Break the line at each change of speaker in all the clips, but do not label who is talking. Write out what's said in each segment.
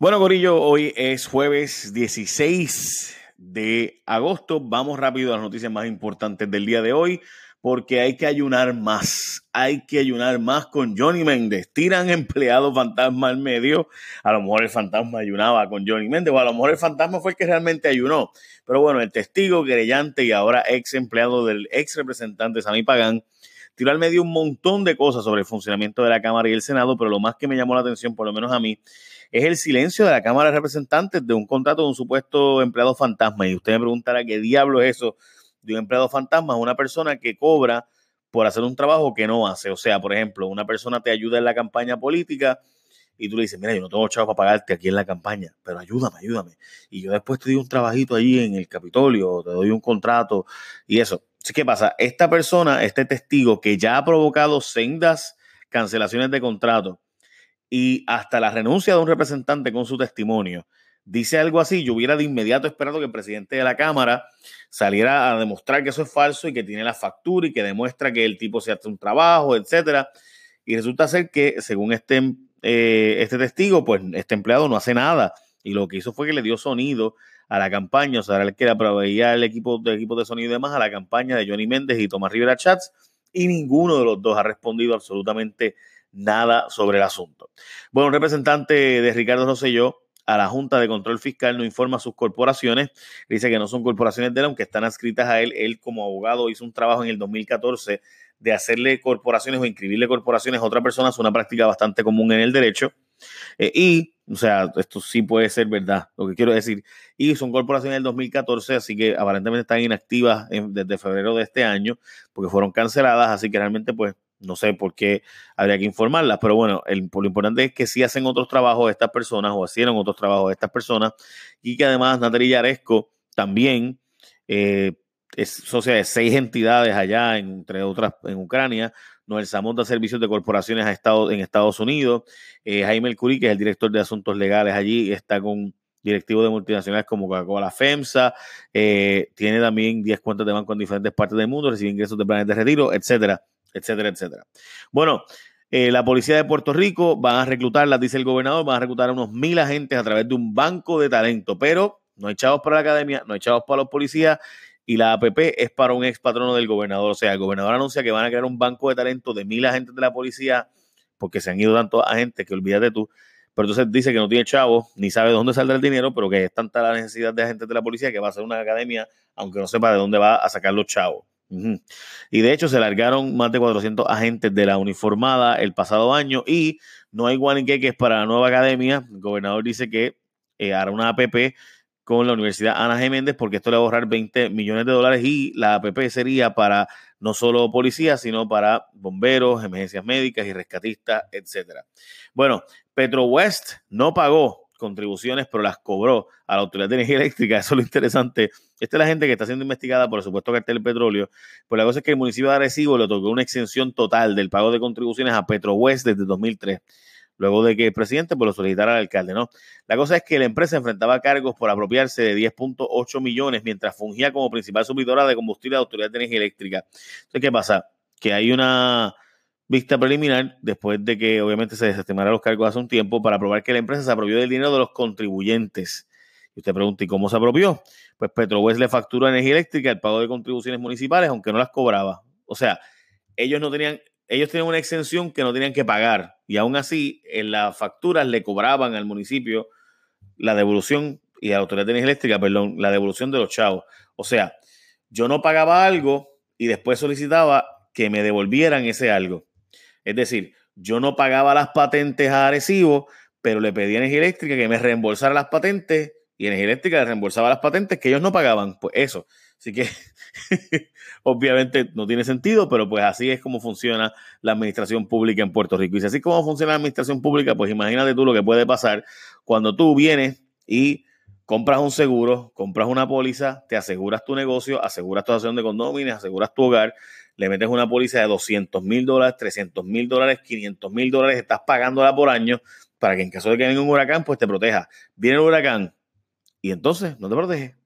Bueno, Gorillo, hoy es jueves 16 de agosto. Vamos rápido a las noticias más importantes del día de hoy, porque hay que ayunar más. Hay que ayunar más con Johnny Méndez. Tiran empleado fantasma al medio. A lo mejor el fantasma ayunaba con Johnny Méndez, o a lo mejor el fantasma fue el que realmente ayunó. Pero bueno, el testigo, querellante y ahora ex empleado del ex representante Sammy Pagán tiró al medio un montón de cosas sobre el funcionamiento de la Cámara y el Senado, pero lo más que me llamó la atención, por lo menos a mí, es el silencio de la Cámara de Representantes de un contrato de un supuesto empleado fantasma. Y usted me preguntará qué diablo es eso de un empleado fantasma, una persona que cobra por hacer un trabajo que no hace. O sea, por ejemplo, una persona te ayuda en la campaña política y tú le dices, mira, yo no tengo chavo para pagarte aquí en la campaña, pero ayúdame, ayúdame. Y yo después te doy un trabajito allí en el Capitolio, te doy un contrato y eso. ¿Qué pasa? Esta persona, este testigo que ya ha provocado sendas cancelaciones de contrato, y hasta la renuncia de un representante con su testimonio dice algo así, yo hubiera de inmediato esperado que el presidente de la Cámara saliera a demostrar que eso es falso y que tiene la factura y que demuestra que el tipo se hace un trabajo, etcétera. Y resulta ser que, según este, eh, este testigo, pues este empleado no hace nada. Y lo que hizo fue que le dio sonido a la campaña, o sea, el que era proveía el equipo de equipo de sonido y demás a la campaña de Johnny Méndez y Tomás Rivera Chats, y ninguno de los dos ha respondido absolutamente nada sobre el asunto. Bueno, un representante de Ricardo Rosselló a la Junta de Control Fiscal no informa a sus corporaciones, dice que no son corporaciones de él, aunque están adscritas a él. Él como abogado hizo un trabajo en el 2014 de hacerle corporaciones o inscribirle corporaciones a otra persona, es una práctica bastante común en el derecho. Eh, y, o sea, esto sí puede ser verdad, lo que quiero decir. Y son corporaciones del 2014, así que aparentemente están inactivas desde febrero de este año, porque fueron canceladas, así que realmente, pues, no sé por qué habría que informarlas, pero bueno, el, lo importante es que sí hacen otros trabajos estas personas o hicieron otros trabajos estas personas y que además Natalia Yaresco también eh, es socia de seis entidades allá, entre otras en Ucrania. Noel Samón da servicios de corporaciones en Estados Unidos. Eh, Jaime El Curí, que es el director de asuntos legales allí, está con directivos de multinacionales como Coca-Cola FEMSA. Eh, tiene también 10 cuentas de banco en diferentes partes del mundo, recibe ingresos de planes de retiro, etcétera etcétera, etcétera. Bueno, eh, la policía de Puerto Rico van a reclutarlas, dice el gobernador, van a reclutar a unos mil agentes a través de un banco de talento, pero no hay chavos para la academia, no hay chavos para los policías y la APP es para un ex patrono del gobernador. O sea, el gobernador anuncia que van a crear un banco de talento de mil agentes de la policía porque se han ido tantos agentes que olvídate tú. Pero entonces dice que no tiene chavos, ni sabe de dónde saldrá el dinero, pero que es tanta la necesidad de agentes de la policía que va a ser una academia, aunque no sepa de dónde va a sacar los chavos. Y de hecho se largaron más de 400 agentes de la uniformada el pasado año y no hay es para la nueva academia. El gobernador dice que eh, hará una APP con la Universidad Ana G. Méndez porque esto le va a ahorrar 20 millones de dólares y la APP sería para no solo policías, sino para bomberos, emergencias médicas y rescatistas, etcétera. Bueno, Petro West no pagó contribuciones, pero las cobró a la Autoridad de Energía Eléctrica. Eso es lo interesante. Esta es la gente que está siendo investigada por el supuesto cartel petróleo. Pues la cosa es que el municipio de Arecibo le tocó una exención total del pago de contribuciones a West desde 2003 luego de que el presidente pues, lo solicitara al alcalde, ¿no? La cosa es que la empresa enfrentaba cargos por apropiarse de 10.8 millones mientras fungía como principal suplidora de combustible de la Autoridad de Energía Eléctrica. Entonces, ¿qué pasa? Que hay una vista preliminar después de que obviamente se desestimaran los cargos hace un tiempo para probar que la empresa se apropió del dinero de los contribuyentes. Y usted pregunta, ¿y cómo se apropió? Pues Petrowest le facturó a energía eléctrica el pago de contribuciones municipales, aunque no las cobraba. O sea, ellos no tenían, ellos tenían una exención que no tenían que pagar. Y aún así, en las facturas le cobraban al municipio la devolución y a la autoridad de energía eléctrica, perdón, la devolución de los chavos. O sea, yo no pagaba algo y después solicitaba que me devolvieran ese algo. Es decir, yo no pagaba las patentes a Arecibo, pero le pedí a Energía Eléctrica que me reembolsara las patentes y Energía Eléctrica le reembolsaba las patentes que ellos no pagaban. Pues eso. Así que obviamente no tiene sentido, pero pues así es como funciona la administración pública en Puerto Rico. Y si así como funciona la administración pública, pues imagínate tú lo que puede pasar cuando tú vienes y compras un seguro, compras una póliza, te aseguras tu negocio, aseguras tu acción de condominios, aseguras tu hogar, le metes una póliza de 200 mil dólares, 300 mil dólares, 500 mil dólares, estás pagándola por año para que en caso de que venga un huracán, pues te proteja. Viene el huracán y entonces no te protege.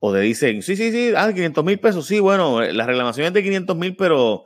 O te dicen, sí, sí, sí, ah, 500 mil pesos, sí, bueno, la reclamación es de 500 mil, pero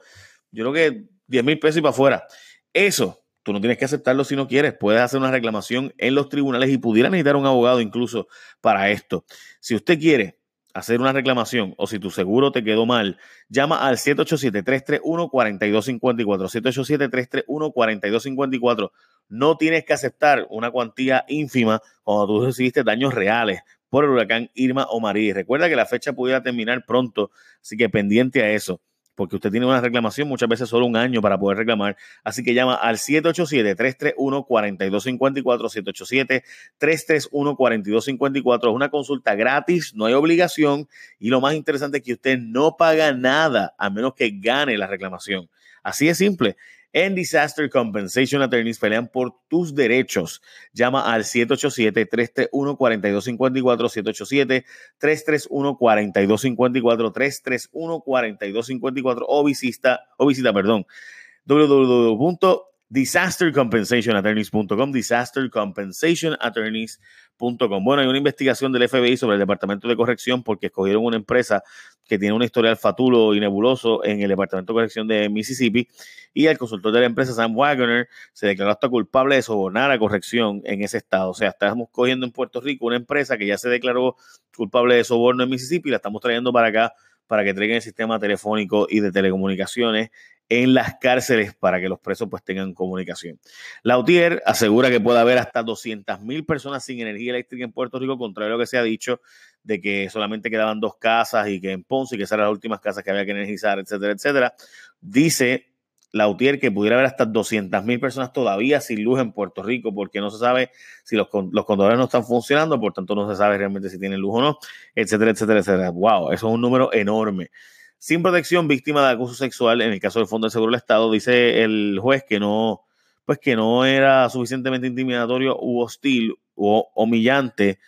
yo creo que 10 mil pesos y para afuera. Eso Tú no tienes que aceptarlo si no quieres. Puedes hacer una reclamación en los tribunales y pudiera necesitar un abogado incluso para esto. Si usted quiere hacer una reclamación o si tu seguro te quedó mal, llama al 787-331-4254. 787-331-4254. No tienes que aceptar una cuantía ínfima cuando tú recibiste daños reales por el huracán Irma o María. Recuerda que la fecha pudiera terminar pronto, así que pendiente a eso porque usted tiene una reclamación, muchas veces solo un año para poder reclamar. Así que llama al 787-331-4254, 787-331-4254. Es una consulta gratis, no hay obligación y lo más interesante es que usted no paga nada a menos que gane la reclamación. Así es simple. En Disaster Compensation Attorneys pelean por tus derechos. Llama al 787-331-4254, 787-331-4254, 331-4254 o visita, o visita, perdón, www.disastercompensationattorneys.com, disastercompensationattorneys.com. Bueno, hay una investigación del FBI sobre el Departamento de Corrección porque escogieron una empresa que tiene un historial fatulo y nebuloso en el Departamento de Corrección de Mississippi y el consultor de la empresa, Sam Wagner, se declaró hasta culpable de sobornar a corrección en ese estado. O sea, estamos cogiendo en Puerto Rico una empresa que ya se declaró culpable de soborno en Mississippi y la estamos trayendo para acá para que traigan el sistema telefónico y de telecomunicaciones en las cárceles para que los presos pues tengan comunicación. Lautier asegura que puede haber hasta 200 mil personas sin energía eléctrica en Puerto Rico, contrario a lo que se ha dicho de que solamente quedaban dos casas y que en Ponce y que esas eran las últimas casas que había que energizar, etcétera, etcétera. Dice Lautier que pudiera haber hasta 200 mil personas todavía sin luz en Puerto Rico porque no se sabe si los, los condones no están funcionando, por tanto no se sabe realmente si tienen luz o no, etcétera, etcétera, etcétera. Wow, eso es un número enorme sin protección, víctima de acoso sexual, en el caso del Fondo de Seguro del Estado, dice el juez que no, pues que no era suficientemente intimidatorio u hostil o humillante,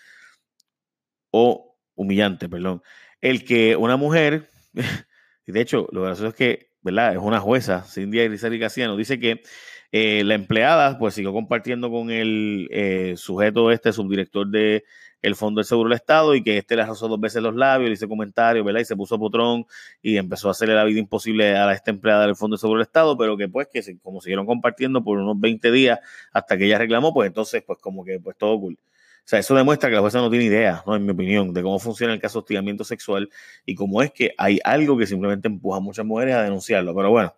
o humillante, perdón, el que una mujer, y de hecho, lo gracioso es que, ¿verdad? Es una jueza, Cindy Grisari Casiano, dice que eh, la empleada, pues siguió compartiendo con el eh, sujeto este, subdirector de el Fondo del Seguro del Estado y que este le rozó dos veces los labios, le hizo comentarios, ¿verdad? Y se puso potrón y empezó a hacerle la vida imposible a esta empleada del Fondo del Seguro del Estado, pero que pues que como siguieron compartiendo por unos 20 días hasta que ella reclamó, pues entonces pues como que pues todo cool. O sea, eso demuestra que la jueza no tiene idea, ¿no? En mi opinión, de cómo funciona el caso de hostigamiento sexual y cómo es que hay algo que simplemente empuja a muchas mujeres a denunciarlo. Pero bueno,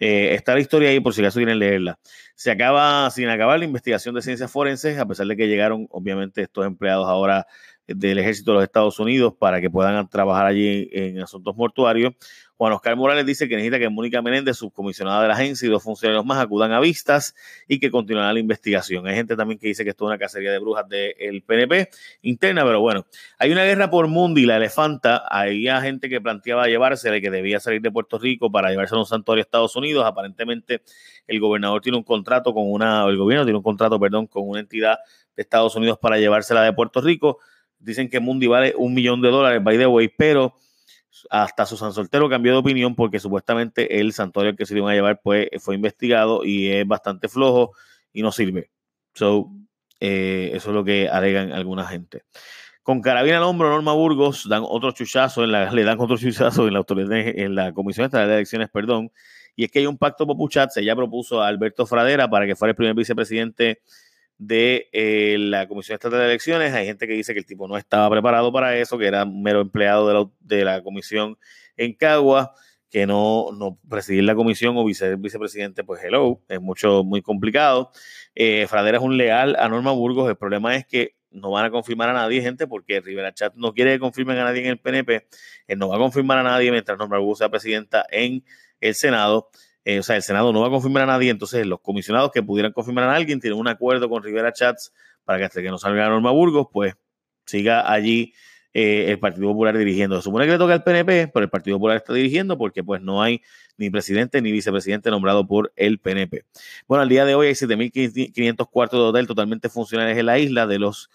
eh, está la historia ahí por si acaso quieren leerla. Se acaba sin acabar la investigación de ciencias forenses, a pesar de que llegaron, obviamente, estos empleados ahora del ejército de los Estados Unidos para que puedan trabajar allí en asuntos mortuarios. Juan Oscar Morales dice que necesita que Mónica Menéndez, subcomisionada de la agencia, y dos funcionarios más acudan a vistas y que continuará la investigación. Hay gente también que dice que esto es una cacería de brujas del PNP interna, pero bueno, hay una guerra por Mundi, la elefanta. Había gente que planteaba llevársela que debía salir de Puerto Rico para llevarse a un santuario a Estados Unidos. Aparentemente, el gobernador tiene un contrato con una, el gobierno tiene un contrato, perdón, con una entidad de Estados Unidos para llevársela de Puerto Rico. Dicen que Mundi vale un millón de dólares, by the way, pero hasta su San Soltero cambió de opinión porque supuestamente el santuario que se iban a llevar pues, fue investigado y es bastante flojo y no sirve. So, eh, eso es lo que alegan alguna gente. Con carabina al hombro, Norma Burgos dan otro chuchazo, en la, le dan otro chuchazo en la autoridad, en la Comisión de Elecciones, perdón, y es que hay un pacto popuchat, se ya propuso a Alberto Fradera para que fuera el primer vicepresidente de eh, la Comisión Estatal de Elecciones. Hay gente que dice que el tipo no estaba preparado para eso, que era mero empleado de la, de la comisión en Cagua, que no, no presidir la comisión o vice, vicepresidente, pues hello, es mucho, muy complicado. Eh, Fradera es un leal a Norma Burgos. El problema es que no van a confirmar a nadie, gente, porque Rivera Chat no quiere que confirmen a nadie en el PNP. Él no va a confirmar a nadie mientras Norma Burgos sea presidenta en el Senado. Eh, o sea, el Senado no va a confirmar a nadie, entonces los comisionados que pudieran confirmar a alguien tienen un acuerdo con Rivera Chats para que hasta que no salga Norma Burgos, pues siga allí eh, el Partido Popular dirigiendo. Se supone que le toca al PNP, pero el Partido Popular está dirigiendo porque pues no hay ni presidente ni vicepresidente nombrado por el PNP. Bueno, al día de hoy hay 7.500 cuartos de hotel totalmente funcionales en la isla de los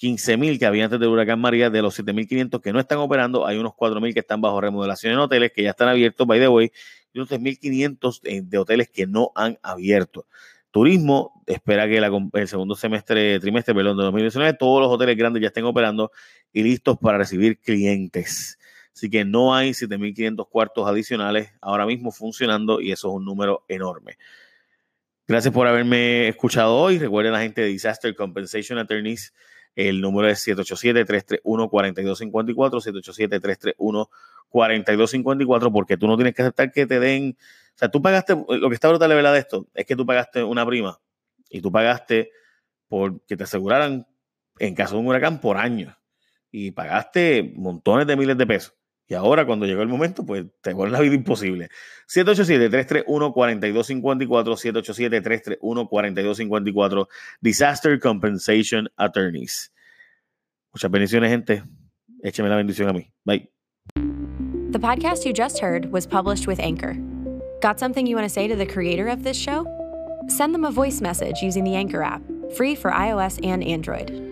15.000 que había antes del huracán María, de los 7.500 que no están operando, hay unos 4.000 que están bajo remodelación en hoteles que ya están abiertos, by the way, y unos 3.500 de hoteles que no han abierto. Turismo espera que el segundo semestre, trimestre, perdón, de 2019, todos los hoteles grandes ya estén operando y listos para recibir clientes. Así que no hay 7.500 cuartos adicionales ahora mismo funcionando y eso es un número enorme. Gracias por haberme escuchado hoy. Recuerden la gente de Disaster Compensation Attorneys. El número es 787-331-4254, 787-331-4254, porque tú no tienes que aceptar que te den. O sea, tú pagaste. Lo que está brutal de verdad de esto es que tú pagaste una prima y tú pagaste por que te aseguraran en caso de un huracán por años y pagaste montones de miles de pesos. Y ahora, cuando llegó el momento, pues te vuelve la vida imposible. 787-331-4254, 787-331-4254, Disaster Compensation Attorneys. Muchas bendiciones, gente. Écheme la bendición a mí. Bye.
The podcast you just heard was published with Anchor. Got something you want to say to the creator of this show? Send them a voice message using the Anchor app, free for iOS and Android.